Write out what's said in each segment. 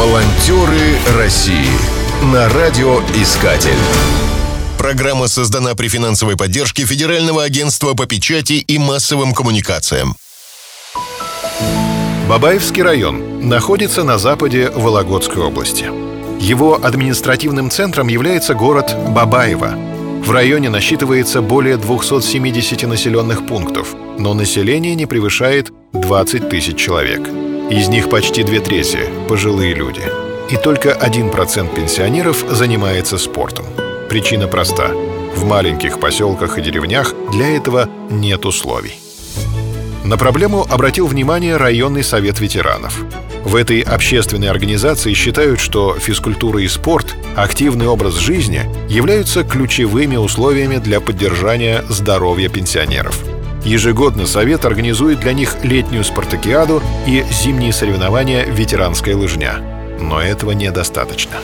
Волонтеры России на радиоискатель. Программа создана при финансовой поддержке Федерального агентства по печати и массовым коммуникациям. Бабаевский район находится на западе Вологодской области. Его административным центром является город Бабаево. В районе насчитывается более 270 населенных пунктов, но население не превышает 20 тысяч человек. Из них почти две трети – пожилые люди. И только 1% пенсионеров занимается спортом. Причина проста. В маленьких поселках и деревнях для этого нет условий. На проблему обратил внимание районный совет ветеранов. В этой общественной организации считают, что физкультура и спорт, активный образ жизни являются ключевыми условиями для поддержания здоровья пенсионеров. Ежегодно Совет организует для них летнюю спартакиаду и зимние соревнования «Ветеранская лыжня». Но этого недостаточно.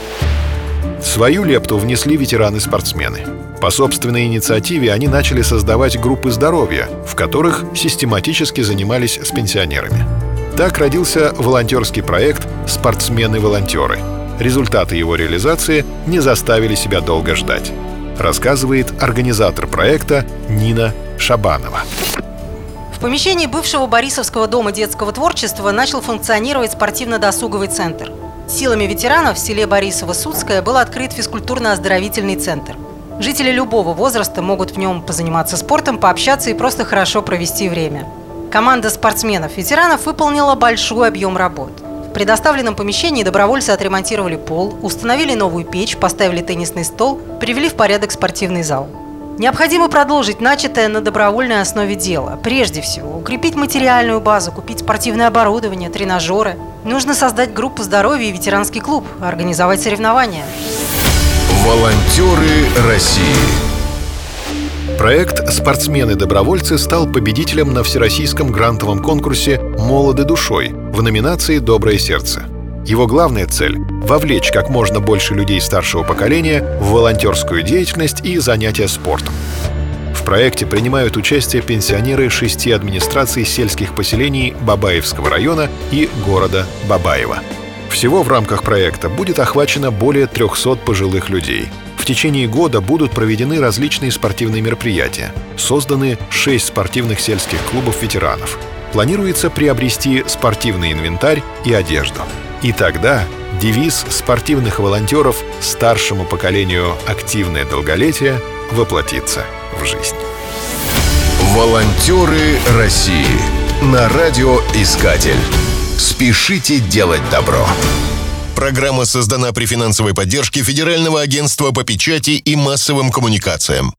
Свою лепту внесли ветераны-спортсмены. По собственной инициативе они начали создавать группы здоровья, в которых систематически занимались с пенсионерами. Так родился волонтерский проект «Спортсмены-волонтеры». Результаты его реализации не заставили себя долго ждать. Рассказывает организатор проекта Нина Шабанова. В помещении бывшего Борисовского дома детского творчества начал функционировать спортивно-досуговый центр. Силами ветеранов в селе Борисово-Судское был открыт физкультурно-оздоровительный центр. Жители любого возраста могут в нем позаниматься спортом, пообщаться и просто хорошо провести время. Команда спортсменов-ветеранов выполнила большой объем работ. В предоставленном помещении добровольцы отремонтировали пол, установили новую печь, поставили теннисный стол, привели в порядок спортивный зал. Необходимо продолжить начатое на добровольной основе дело. Прежде всего, укрепить материальную базу, купить спортивное оборудование, тренажеры. Нужно создать группу здоровья и ветеранский клуб, организовать соревнования. Волонтеры России. Проект «Спортсмены-добровольцы» стал победителем на всероссийском грантовом конкурсе «Молоды душой» в номинации «Доброе сердце». Его главная цель – вовлечь как можно больше людей старшего поколения в волонтерскую деятельность и занятия спортом. В проекте принимают участие пенсионеры шести администраций сельских поселений Бабаевского района и города Бабаево. Всего в рамках проекта будет охвачено более 300 пожилых людей. В течение года будут проведены различные спортивные мероприятия. Созданы 6 спортивных сельских клубов ветеранов. Планируется приобрести спортивный инвентарь и одежду. И тогда девиз спортивных волонтеров старшему поколению «Активное долголетие» воплотится в жизнь. Волонтеры России на радиоискатель. Спешите делать добро. Программа создана при финансовой поддержке Федерального агентства по печати и массовым коммуникациям.